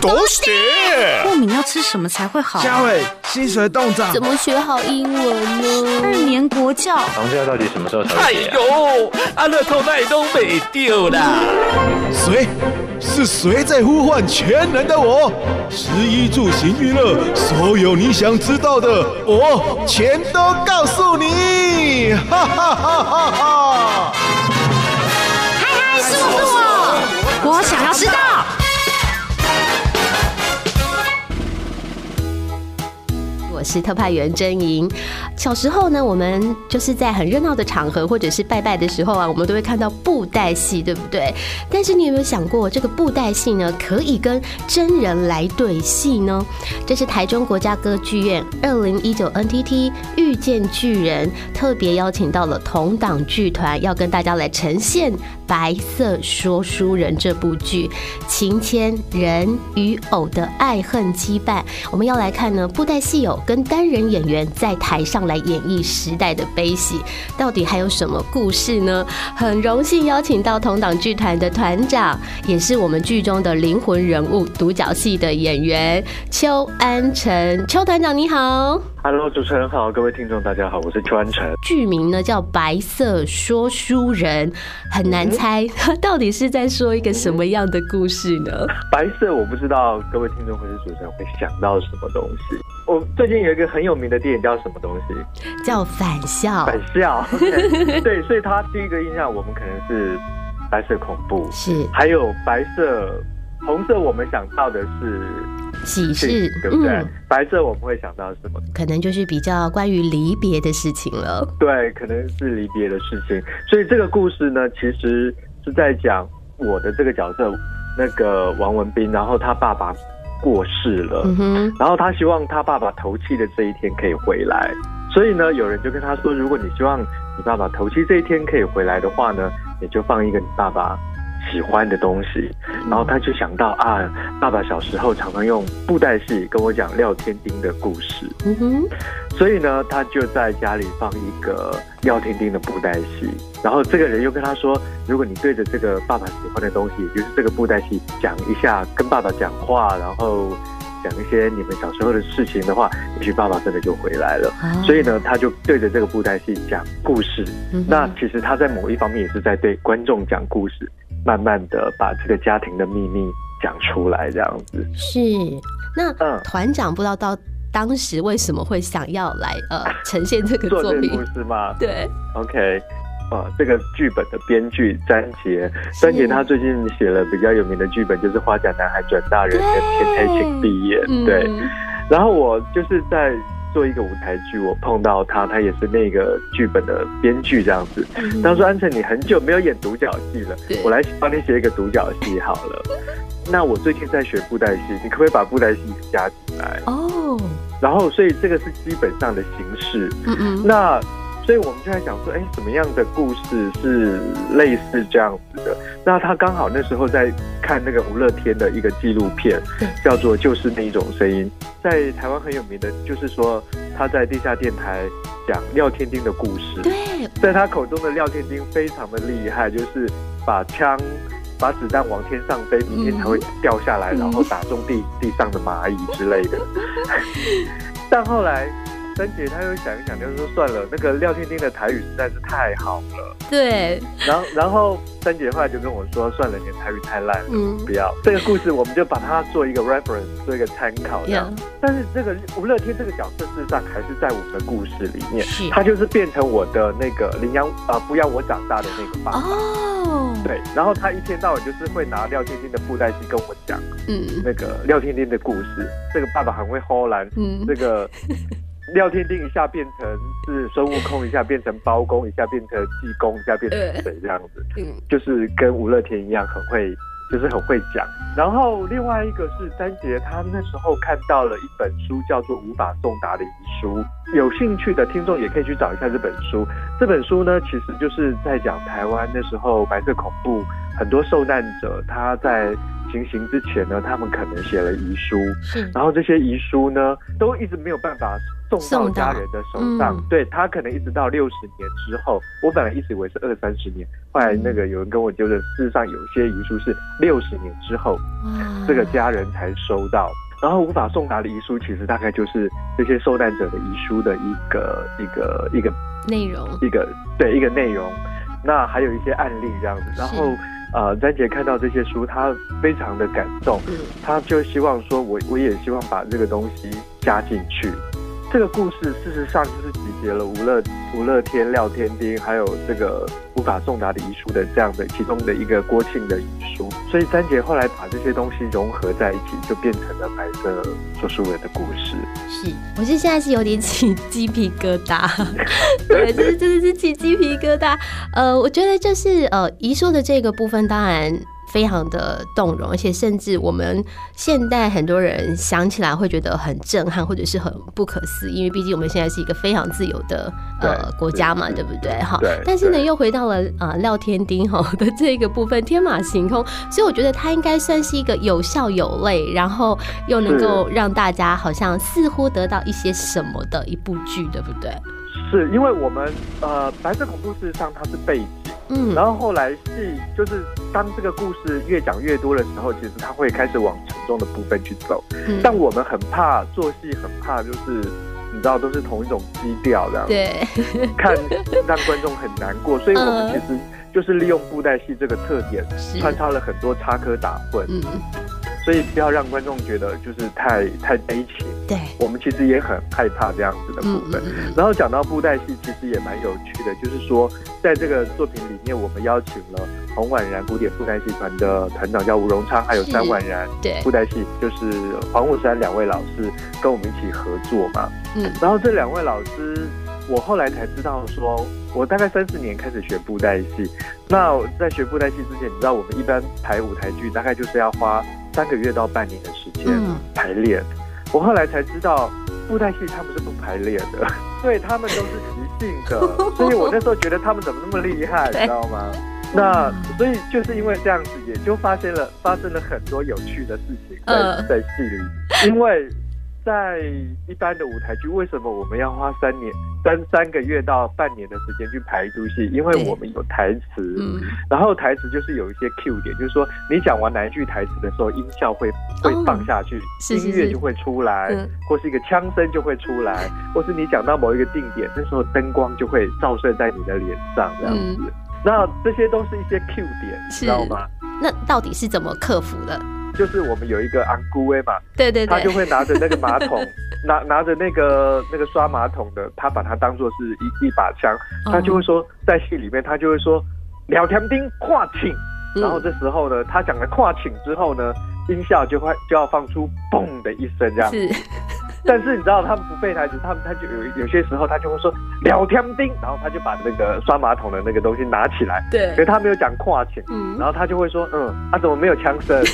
都是过敏要吃什么才会好？嘉伟，薪水冻涨，怎么学好英文呢？二年国教，房价到底什么时候才会哎呦，阿乐透奈都没丢啦！谁？是谁在呼唤全能的我？食衣住行娱乐，所有你想知道的，我全都告诉你！哈哈哈哈哈！嗨嗨，是我是我，我想要知道。是特派员真莹。小时候呢，我们就是在很热闹的场合，或者是拜拜的时候啊，我们都会看到布袋戏，对不对？但是你有没有想过，这个布袋戏呢，可以跟真人来对戏呢？这是台中国家歌剧院二零一九 NTT 遇见巨人特别邀请到了同档剧团，要跟大家来呈现《白色说书人》这部剧，情牵人与偶的爱恨羁绊。我们要来看呢，布袋戏有跟单人演员在台上来演绎时代的悲喜，到底还有什么故事呢？很荣幸邀请到同党剧团的团长，也是我们剧中的灵魂人物，独角戏的演员邱安辰。邱团长你好。Hello，主持人好，各位听众大家好，我是邱安忱。剧名呢叫《白色说书人》，很难猜，嗯、到底是在说一个什么样的故事呢？白色我不知道，各位听众或是主持人会想到什么东西。我最近有一个很有名的电影叫什么东西？叫《返校》。返校，okay、对，所以他第一个印象我们可能是白色恐怖，是还有白色、红色，我们想到的是。喜事，对不对？嗯、白色我们会想到什么？可能就是比较关于离别的事情了。对，可能是离别的事情。所以这个故事呢，其实是在讲我的这个角色，那个王文斌，然后他爸爸过世了，嗯、然后他希望他爸爸头七的这一天可以回来。所以呢，有人就跟他说，如果你希望你爸爸头七这一天可以回来的话呢，你就放一个你爸爸。喜欢的东西，然后他就想到啊，爸爸小时候常常用布袋戏跟我讲廖天丁的故事，嗯哼，所以呢，他就在家里放一个廖天丁的布袋戏，然后这个人又跟他说，如果你对着这个爸爸喜欢的东西，也就是这个布袋戏讲一下，跟爸爸讲话，然后讲一些你们小时候的事情的话，也许爸爸真的就回来了。哦、所以呢，他就对着这个布袋戏讲故事。那其实他在某一方面也是在对观众讲故事。慢慢的把这个家庭的秘密讲出来，这样子是。那嗯，团长不知道到当时为什么会想要来呃呈现这个作品做这个故事吗？对，OK，呃，这个剧本的编剧詹杰，詹杰他最近写了比较有名的剧本，就是《花甲男孩转大人》跟《天黑请闭眼》。对，嗯、然后我就是在。做一个舞台剧，我碰到他，他也是那个剧本的编剧这样子。他说：“安辰，你很久没有演独角戏了，我来帮你写一个独角戏好了。”那我最近在学布袋戏，你可不可以把布袋戏加进来？哦。然后，所以这个是基本上的形式。嗯嗯。那。所以我们就在想说，哎，什么样的故事是类似这样子的？那他刚好那时候在看那个吴乐天的一个纪录片，叫做《就是那一种声音》，在台湾很有名的，就是说他在地下电台讲廖天丁的故事。对，在他口中的廖天丁非常的厉害，就是把枪、把子弹往天上飞，明天才会掉下来，然后打中地地上的蚂蚁之类的。但后来。詹杰他又想一想，就是说算了，那个廖天丁的台语实在是太好了。对。然后，然后三姐后来就跟我说，算了，你的台语太烂了，嗯，不要这个故事，我们就把它做一个 reference，做一个参考这样。但是这个吴乐天这个角色事实上还是在我们的故事里面，是他就是变成我的那个领养啊，不要我长大的那个爸爸。哦。对。然后他一天到晚就是会拿廖天丁的布袋戏跟我讲，嗯，那个廖天丁的故事。这个爸爸很会唬烂，嗯，这个。廖天丁一下变成是孙悟空，一下变成包公，一下变成济公，一下变成谁这样子？嗯，就是跟吴乐天一样，很会，就是很会讲。然后另外一个是詹杰，他那时候看到了一本书，叫做《无法送达的遗书》。有兴趣的听众也可以去找一下这本书。这本书呢，其实就是在讲台湾那时候白色恐怖，很多受难者他在行刑之前呢，他们可能写了遗书，是，然后这些遗书呢，都一直没有办法送到家人的手上。嗯、对，他可能一直到六十年之后，我本来一直以为是二三十年，后来那个有人跟我纠正，事实上有些遗书是六十年之后，这个家人才收到。然后无法送达的遗书，其实大概就是这些受难者的遗书的一个一个一个内容，一个对一个内容。那还有一些案例这样子。然后呃，詹杰看到这些书，他非常的感动，他就希望说我，我我也希望把这个东西加进去。这个故事事实上就是集结了吴乐吴乐天、廖天丁，还有这个无法送达的遗书的这样的其中的一个郭庆的遗书，所以詹姐后来把这些东西融合在一起，就变成了白色说书人的故事。是，我是现在是有点起鸡皮疙瘩，对，就是真的是起鸡皮疙瘩。呃，我觉得就是呃遗书的这个部分，当然。非常的动容，而且甚至我们现代很多人想起来会觉得很震撼，或者是很不可思议，因为毕竟我们现在是一个非常自由的呃国家嘛，对不对？哈，但是呢，又回到了啊、呃、廖天丁哈 的这个部分，天马行空，所以我觉得它应该算是一个有笑有泪，然后又能够让大家好像似乎得到一些什么的一部剧，对不对？是因为我们呃白色恐怖事实上它是背景。嗯，然后后来戏就是当这个故事越讲越多的时候，其实他会开始往沉重的部分去走。嗯，但我们很怕做戏，很怕就是你知道都是同一种基调这样，对，看让观众很难过，所以我们其实就是利用布袋戏这个特点，穿插了很多插科打诨。嗯。所以不要让观众觉得就是太太悲情。对，我们其实也很害怕这样子的部分。嗯嗯、然后讲到布袋戏，其实也蛮有趣的，就是说在这个作品里面，我们邀请了洪婉然古典布袋戏团的团长叫吴荣昌，还有三婉然对布袋戏就是黄武山两位老师跟我们一起合作嘛。嗯，然后这两位老师，我后来才知道说，我大概三四年开始学布袋戏。那在学布袋戏之前，你知道我们一般排舞台剧，大概就是要花。三个月到半年的时间排练，嗯、我后来才知道布袋戏他们是不排练的，对，他们都是即兴的，所以我那时候觉得他们怎么那么厉害，你知道吗？那所以就是因为这样子，也就发现了发生了很多有趣的事情在在戏里，因为。在一般的舞台剧，为什么我们要花三年三三个月到半年的时间去排一出戏？因为我们有台词，嗯、然后台词就是有一些 Q 点，就是说你讲完哪一句台词的时候，音效会会放下去，哦、音乐就会出来，是是是或是一个枪声就会出来，嗯、或是你讲到某一个定点，那时候灯光就会照射在你的脸上，这样子。嗯、那这些都是一些 Q 点，你知道吗？那到底是怎么克服的？就是我们有一个安姑威嘛，对对对，他就会拿着那个马桶，拿拿着那个那个刷马桶的，他把它当做是一一把枪，他就会说在戏里面，他就会说廖添丁跨请，然后这时候呢，他讲了跨请之后呢，音效就会就要放出嘣的一声这样 但是你知道他们不背台词，他们他就有有些时候他就会说聊天钉，然后他就把那个刷马桶的那个东西拿起来，对，所以他没有讲跨请，嗯，然后他就会说，嗯，他、啊、怎么没有枪声？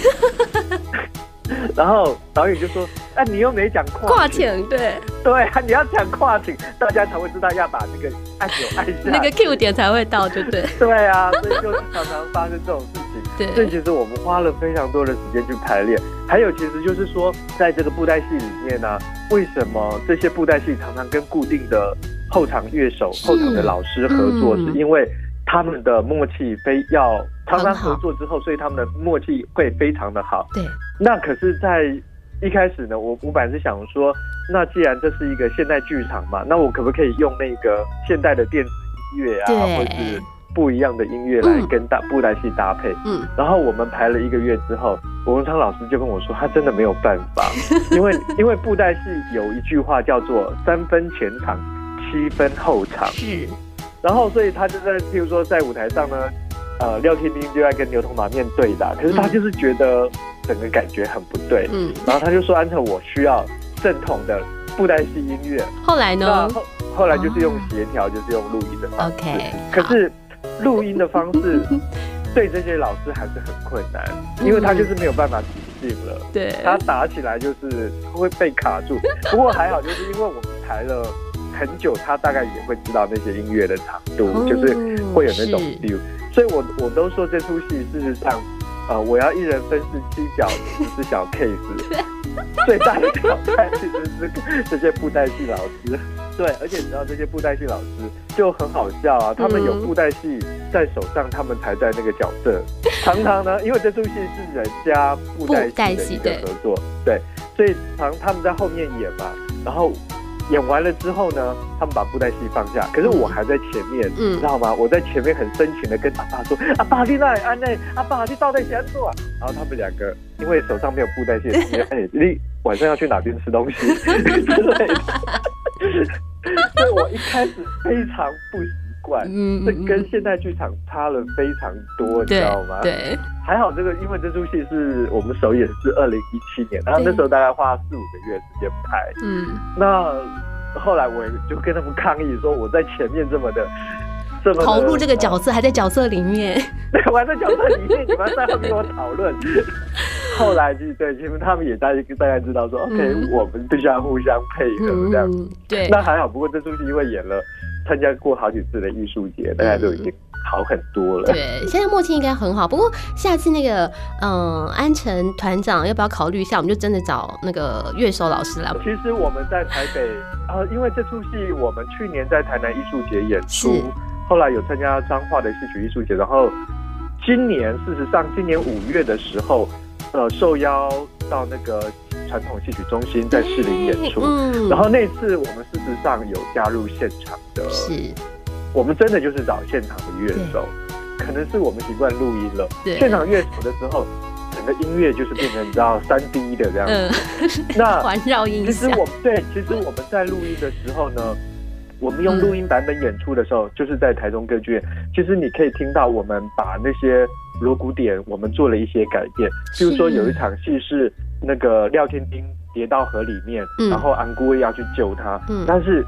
然后导演就说，哎、啊，你又没讲跨请，对，对啊，你要讲跨请，大家才会知道要把那个按钮按下，那个 Q 点才会到，就对，对啊，所以就是常常发生这种事情。对，所以其实我们花了非常多的时间去排练，还有其实就是说，在这个布袋戏里面呢、啊，为什么这些布袋戏常常跟固定的后场乐手、后场的老师合作，是因为他们的默契非要常常合作之后，所以他们的默契会非常的好。对，那可是，在一开始呢，我我本来是想说，那既然这是一个现代剧场嘛，那我可不可以用那个现代的电子音乐啊，或是？不一样的音乐来跟大布袋戏搭配，嗯，然后我们排了一个月之后，吴文昌老师就跟我说，他真的没有办法，因为因为布袋戏有一句话叫做三分前场，七分后场，是，然后所以他就在譬如说在舞台上呢，呃，廖天丁就在跟牛头马面对打，可是他就是觉得整个感觉很不对，嗯，然后他就说安特我需要正统的布袋戏音乐，后来呢，后后来就是用协调，哦、就是用录音的方式，OK，可是。录音的方式 对这些老师还是很困难，因为他就是没有办法即兴了。对，他打起来就是会被卡住。不过还好，就是因为我们排了很久，他大概也会知道那些音乐的长度，就是会有那种 feel。所以我我都说这出戏事实上呃，我要一人分饰七角，只是小 case。最大的挑战其实是这些布袋戏老师。对，而且你知道这些布袋戏老师就很好笑啊，他们有布袋戏在手上，他们才在那个角色。常常呢，因为这出戏是人家布袋戏的一个合作，对，所以常他们在后面演嘛，然后。演完了之后呢，他们把布袋戏放下，可是我还在前面，嗯，知道吗？我在前面很深情的跟阿爸说：“嗯、阿爸，你来安内，阿爸，你到底想做啊？”然后他们两个因为手上没有布袋戏，哎、欸，你晚上要去哪边吃东西之类的，所以我一开始非常不嗯，这跟现代剧场差了非常多，你知道吗？对。还好这个，因为这出戏是我们首演是二零一七年，然后那时候大概花了四五个月时间拍。嗯，那后来我就跟他们抗议说，我在前面这么的，这么投入这个角色，还在角色里面。对，我还在角色里面，你们在后面跟我讨论。后来就对，其实他们也大概大概知道说、嗯、，OK，我们必须要互相配合这样子、嗯。对，那还好，不过这出戏因为演了，参加过好几次的艺术节，大家都已经。好很多了，对，现在默契应该很好。不过下次那个，嗯，安城团长要不要考虑一下？我们就真的找那个乐手老师来。其实我们在台北，呃，因为这出戏我们去年在台南艺术节演出，后来有参加彰化的戏曲艺术节，然后今年事实上今年五月的时候，呃，受邀到那个传统戏曲中心在市里演出，嗯，然后那次我们事实上有加入现场的，是。我们真的就是找现场的乐手，可能是我们习惯录音了。对，现场乐手的时候，整个音乐就是变成你知道三 D 的这样子。嗯、那 环绕音。其实我们对，其实我们在录音的时候呢，我们用录音版本演出的时候，嗯、就是在台中歌剧院。其实你可以听到我们把那些锣鼓点，我们做了一些改变。比如说有一场戏是那个廖天丁跌到河里面，嗯、然后安姑要去救他，嗯、但是。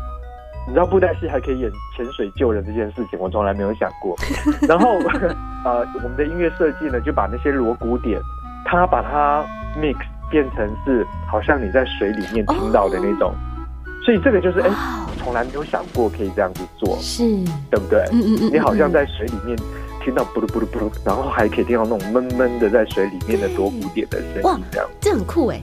你知道布袋戏还可以演潜水救人这件事情，我从来没有想过。然后，呃，我们的音乐设计呢，就把那些锣鼓点，它把它 mix 变成是好像你在水里面听到的那种，所以这个就是哎，从来没有想过可以这样子做，是，对不对？嗯嗯嗯。你好像在水里面听到布鲁布鲁布鲁，然后还可以听到那种闷闷的在水里面的锣鼓点的声音，这样，这很酷哎。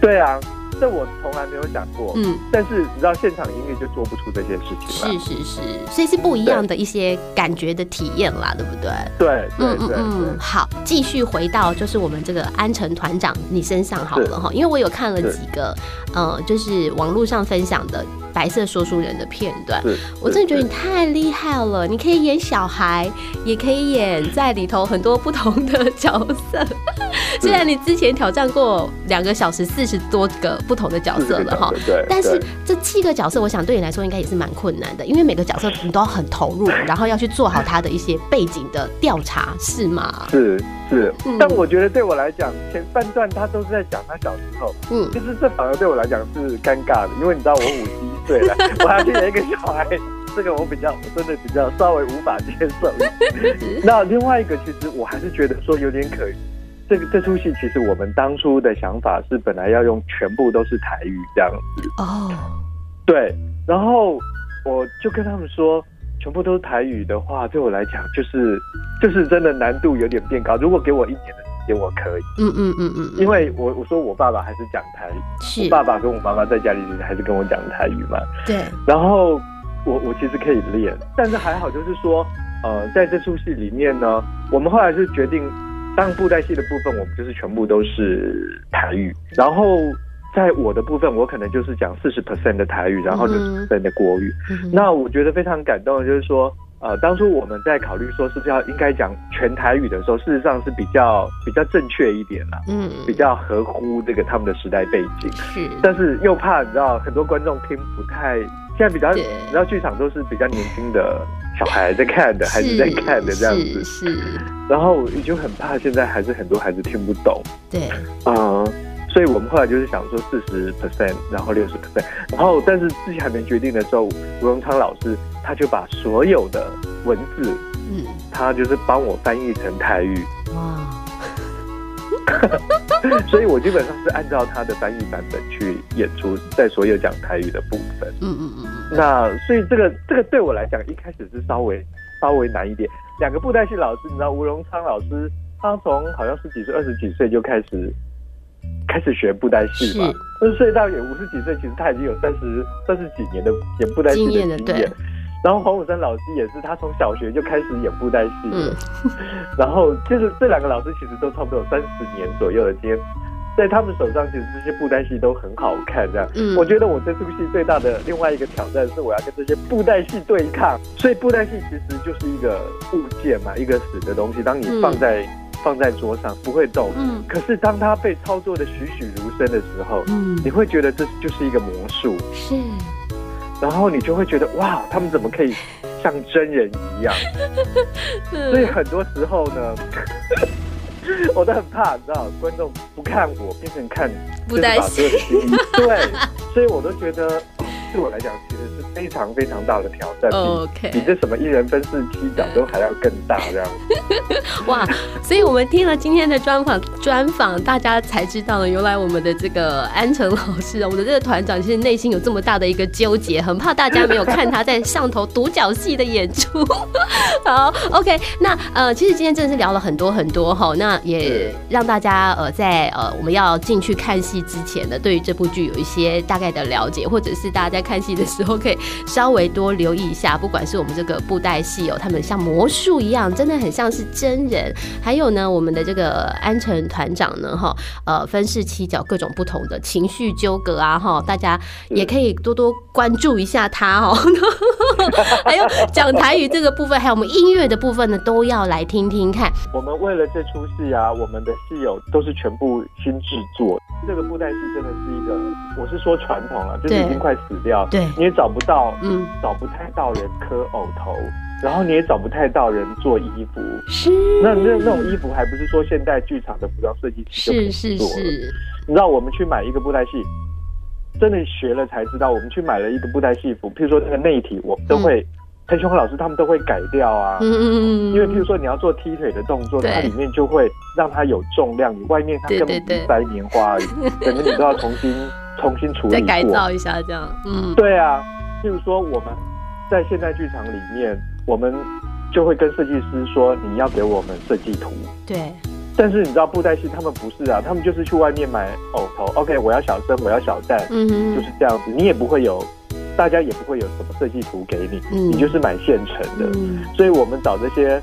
对啊。这我从来没有想过，嗯，但是你知道现场音乐就做不出这些事情了，是是是，所以是不一样的一些感觉的体验啦，对不对？对，嗯嗯嗯，好，继续回到就是我们这个安成团长你身上好了哈，因为我有看了几个，呃，就是网络上分享的。白色说书人的片段，我真的觉得你太厉害了！你可以演小孩，也可以演在里头很多不同的角色。虽然你之前挑战过两个小时四十多个不同的角色了哈，对但是这七个角色，我想对你来说应该也是蛮困难的，因为每个角色你都要很投入，然后要去做好他的一些背景的调查，是吗？是是，但我觉得对我来讲，前半段他都是在讲他小时候，嗯，其实这反而对我来讲是尴尬的，因为你知道我五十一岁了，我还要去演一个小孩，这个我比较，我真的比较稍微无法接受。那另外一个，其实我还是觉得说有点可疑。这个这出戏，其实我们当初的想法是本来要用全部都是台语这样子。哦。对，然后我就跟他们说，全部都是台语的话，对我来讲就是就是真的难度有点变高。如果给我一年的时间。我可以，嗯嗯嗯嗯，因为我我说我爸爸还是讲台语，是我爸爸跟我妈妈在家里还是跟我讲台语嘛，对。然后我我其实可以练，但是还好，就是说，呃，在这出戏里面呢，我们后来是决定，当布袋戏的部分，我们就是全部都是台语，然后在我的部分，我可能就是讲四十 percent 的台语，然后就是的国语。嗯、那我觉得非常感动的就是说。呃，当初我们在考虑说是不是要应该讲全台语的时候，事实上是比较比较正确一点啦，嗯，比较合乎这个他们的时代背景，是，但是又怕你知道很多观众听不太，现在比较你知道剧场都是比较年轻的小孩在看的，孩子在看的这样子，是，是，然后也就很怕现在还是很多孩子听不懂，对，啊、呃。所以我们后来就是想说四十 percent，然后六十 percent，然后但是自己还没决定的时候，吴荣昌老师他就把所有的文字，嗯，他就是帮我翻译成台语，哇，所以我基本上是按照他的翻译版本去演出，在所有讲台语的部分，嗯嗯嗯，那所以这个这个对我来讲一开始是稍微稍微难一点，两个布袋戏老师，你知道吴荣昌老师。他从好像十几岁、二十几岁就开始开始学布袋戏嘛，二十岁到也五十几岁，其实他已经有三十三十几年的演布袋戏的经验。对。然后黄武生老师也是，他从小学就开始演布袋戏。嗯。然后就是这两个老师其实都差不多有三十年左右的经验。在他们手上，其实这些布袋戏都很好看，这样。嗯，我觉得我这出戏最大的另外一个挑战是，我要跟这些布袋戏对抗。所以布袋戏其实就是一个物件嘛，一个死的东西。当你放在、嗯、放在桌上不会动，嗯，可是当它被操作的栩栩如生的时候，嗯，你会觉得这就是一个魔术。是。然后你就会觉得哇，他们怎么可以像真人一样？所以很多时候呢。我都很怕，你知道，观众不看我，变成看不担心。对，所以我都觉得。对我来讲，其实是非常非常大的挑战，比、okay. 比这什么一人分饰七角都还要更大这样。哇！所以我们听了今天的专访，专访大家才知道了，原来我们的这个安城老师啊，我们的这个团长，其实内心有这么大的一个纠结，很怕大家没有看他在上头独角戏的演出。好，OK，那呃，其实今天真的是聊了很多很多哈，那也让大家呃在呃我们要进去看戏之前呢，对于这部剧有一些大概的了解，或者是大家在看戏的时候，可以稍微多留意一下，不管是我们这个布袋戏哦，他们像魔术一样，真的很像是真人。还有呢，我们的这个安城团长呢，哈，呃，分饰七角，各种不同的情绪纠葛啊，哈，大家也可以多多关注一下他哦。还有讲台语这个部分，还有我们音乐的部分呢，都要来听听看。我们为了这出戏啊，我们的戏友都是全部新制作。这个布袋戏真的是一个，我是说传统了，就是已经快死掉。对，你也找不到，嗯，找不太到人磕偶头，然后你也找不太到人做衣服。是，那那那种衣服还不是说现代剧场的服装设计师就可以做了。是是是。你知道我们去买一个布袋戏，真的学了才知道，我们去买了一个布袋戏服，譬如说那个内体，我们都会。嗯陈雄老师他们都会改掉啊，嗯嗯嗯，因为譬如说你要做踢腿的动作，它里面就会让它有重量，你外面它根本不是塞棉花而已，整个你都要重新重新处理过，再改造一下这样，嗯，对啊，譬如说我们在现代剧场里面，我们就会跟设计师说，你要给我们设计图，对，但是你知道布袋戏他们不是啊，他们就是去外面买偶头，OK，我要小生，我要小旦，嗯哼，就是这样子，你也不会有。大家也不会有什么设计图给你，嗯，你就是买现成的。嗯，所以我们找这些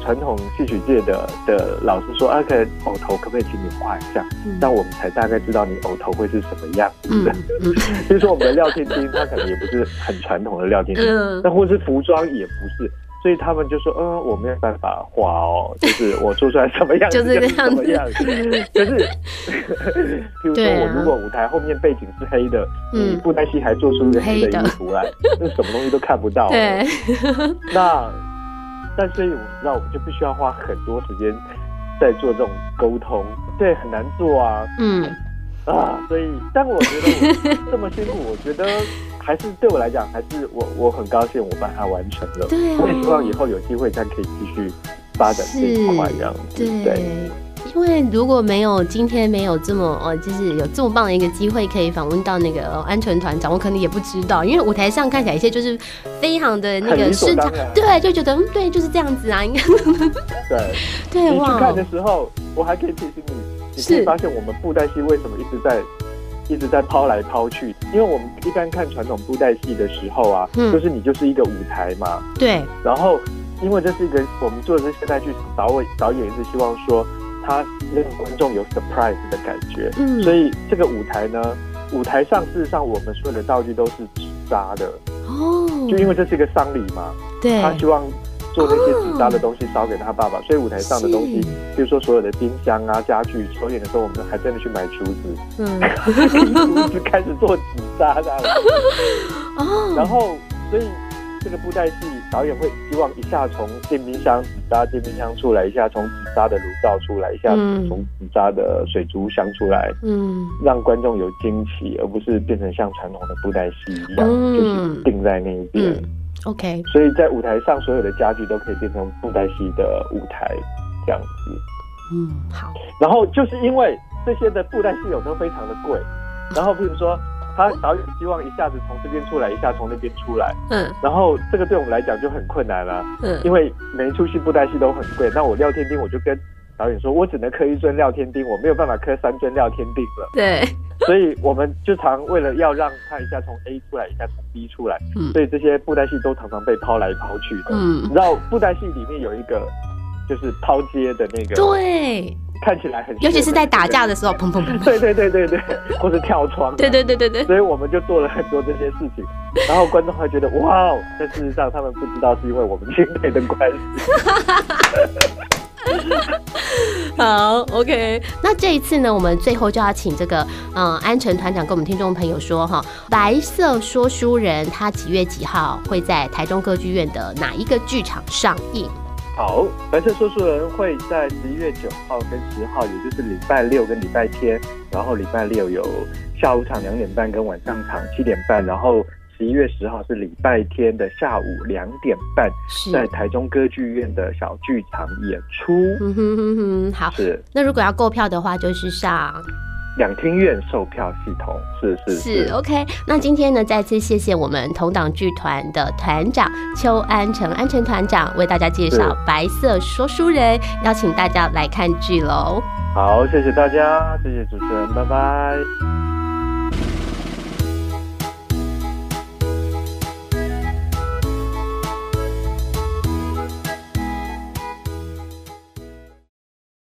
传统戏曲界的的老师说，啊，可能偶头可不可以请你画一下？那，嗯，我们才大概知道你偶头会是什么样子的。嗯，所以说我们的廖天金他可能也不是很传统的廖天金，那，嗯，或是服装也不是。所以他们就说：“嗯，我没有办法画哦，就是我做出来什么样子就是什么样子。可是，比如说我如果舞台后面背景是黑的，嗯，布袋戏还做出一个黑的衣服来，那什么东西都看不到。对，那但所以我们知道，我们就必须要花很多时间在做这种沟通，对，很难做啊。嗯，啊，所以，但我觉得我这么辛苦，我觉得。”还是对我来讲，还是我我很高兴，我把它完成了。对、啊，我也希望以后有机会再可以继续发展这一块这样子。对，对，因为如果没有今天没有这么哦，就是有这么棒的一个机会可以访问到那个安全团长，我可能也不知道，因为舞台上看起来一切就是非常的那个顺畅，对，就觉得嗯，对，就是这样子啊，应该。对 对，你去看的时候，我还可以提醒你，你可以发现我们布袋戏为什么一直在。一直在抛来抛去，因为我们一般看传统布袋戏的时候啊，嗯，就是你就是一个舞台嘛，对。然后，因为这是一个我们做的是现代剧场，导演导演一直希望说他让观众有 surprise 的感觉，嗯。所以这个舞台呢，舞台上事实上我们所有的道具都是纸扎的，哦。就因为这是一个丧礼嘛，对。他希望。做那些纸扎的东西烧给他爸爸，所以舞台上的东西，比如说所有的冰箱啊、家具，首演的时候我们还真的去买竹子，嗯，竹子开始做纸扎这样。哦，然后所以这个布袋戏导演会希望一下从电冰箱纸扎电冰箱出来，一下从纸扎的炉灶出来，一下从纸扎的水族箱出来，嗯，让观众有惊奇，而不是变成像传统的布袋戏一样，嗯，就是定在那一边。嗯 OK，所以在舞台上，所有的家具都可以变成布袋戏的舞台这样子。嗯，好。然后就是因为这些的布袋戏有都非常的贵，然后比如说他导演希望一下子从这边出来，一下从那边出来。嗯。然后这个对我们来讲就很困难了。嗯。因为每一出戏布袋戏都很贵，那我廖天丁我就跟导演说，我只能磕一尊廖天丁，我没有办法磕三尊廖天丁了。对，所以我们就常为了要让他一下从 A 出来，一下从 B 出来，嗯，所以这些布袋戏都常常被抛来抛去的。嗯，你知道布袋戏里面有一个就是抛接的那个，对。看起来很，尤其是在打架的时候，砰砰砰！对对对对对，或是跳窗，对对对对对。所以我们就做了很多这些事情，然后观众会觉得哇哦，但事实上他们不知道是因为我们钦佩的关系。好，OK，那这一次呢，我们最后就要请这个嗯安诚团长跟我们听众朋友说哈，白色说书人他几月几号会在台中歌剧院的哪一个剧场上映？好，白色说书人会在十一月九号跟十号，也就是礼拜六跟礼拜天，然后礼拜六有下午场两点半跟晚上场七点半，然后十一月十号是礼拜天的下午两点半，在台中歌剧院的小剧场演出。嗯哼哼哼，好，是。那如果要购票的话，就是上。两厅院售票系统是是是，是 OK。那今天呢，再次谢谢我们同党剧团的团长邱安成安成团长为大家介绍《白色说书人》，邀请大家来看剧喽。好，谢谢大家，谢谢主持人，拜拜。